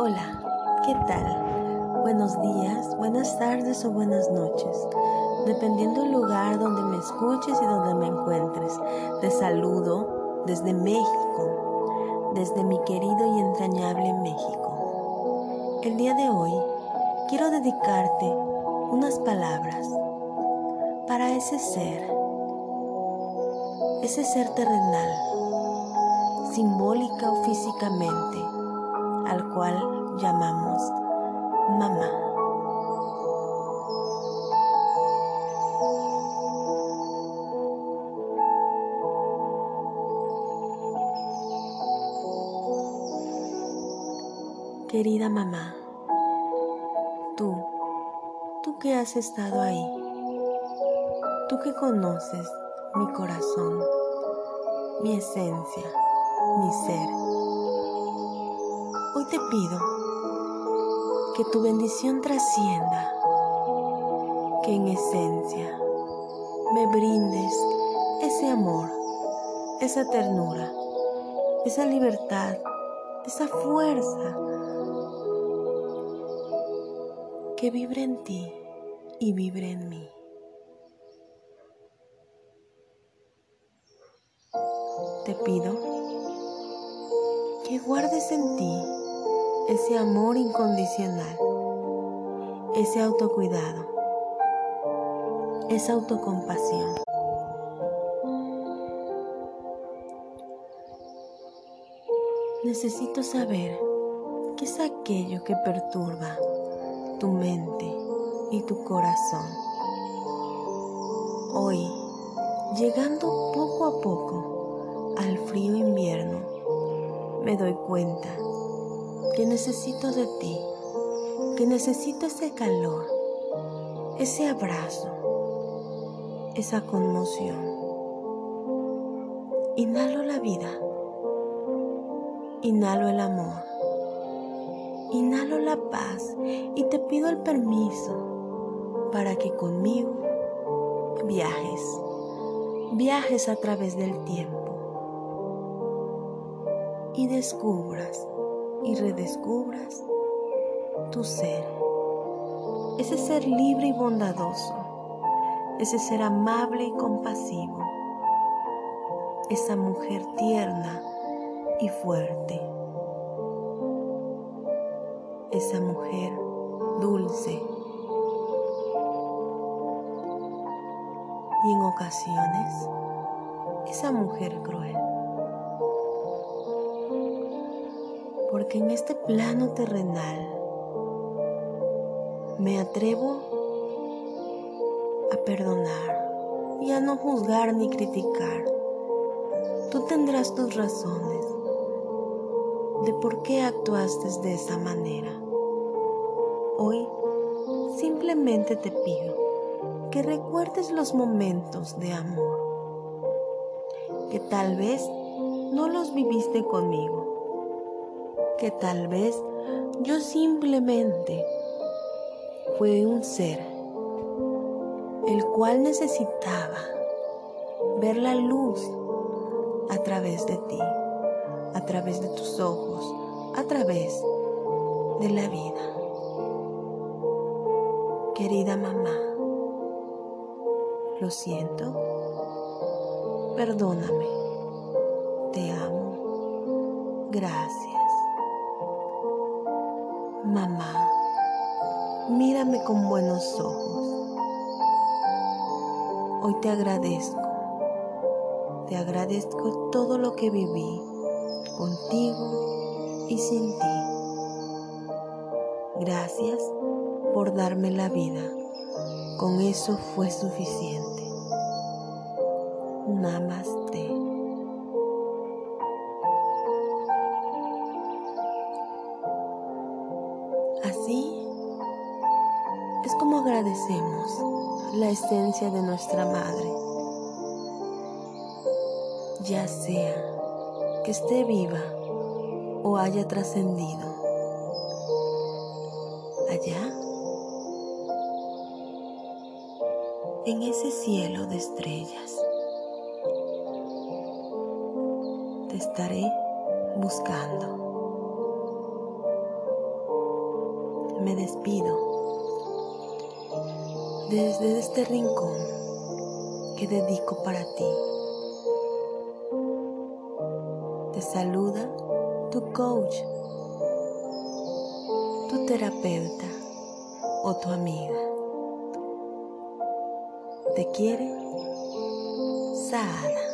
Hola, ¿qué tal? Buenos días, buenas tardes o buenas noches, dependiendo del lugar donde me escuches y donde me encuentres. Te saludo desde México, desde mi querido y entrañable México. El día de hoy quiero dedicarte unas palabras para ese ser, ese ser terrenal, simbólica o físicamente, al cual llamamos mamá. Querida mamá, tú, tú que has estado ahí, tú que conoces mi corazón, mi esencia, mi ser, hoy te pido que tu bendición trascienda, que en esencia me brindes ese amor, esa ternura, esa libertad, esa fuerza que vibre en ti y vibre en mí. Te pido que guardes en ti ese amor incondicional, ese autocuidado, esa autocompasión. Necesito saber qué es aquello que perturba tu mente y tu corazón. Hoy, llegando poco a poco me doy cuenta que necesito de ti, que necesito ese calor, ese abrazo, esa conmoción. Inhalo la vida, inhalo el amor. Inhalo la paz y te pido el permiso para que conmigo viajes, viajes a través del tiempo y descubras y redescubras tu ser, ese ser libre y bondadoso, ese ser amable y compasivo, esa mujer tierna y fuerte esa mujer dulce. Y en ocasiones, esa mujer cruel. Porque en este plano terrenal me atrevo a perdonar y a no juzgar ni criticar. Tú tendrás tus razones de por qué actuaste de esa manera. Hoy simplemente te pido que recuerdes los momentos de amor, que tal vez no los viviste conmigo, que tal vez yo simplemente fui un ser el cual necesitaba ver la luz a través de ti a través de tus ojos, a través de la vida. Querida mamá, lo siento, perdóname, te amo, gracias. Mamá, mírame con buenos ojos. Hoy te agradezco, te agradezco todo lo que viví contigo y sin ti. Gracias por darme la vida. Con eso fue suficiente. Namaste. Es como agradecemos la esencia de nuestra madre, ya sea que esté viva o haya trascendido. Allá, en ese cielo de estrellas, te estaré buscando. me despido desde este rincón que dedico para ti. Te saluda tu coach, tu terapeuta o tu amiga. Te quiere Saada.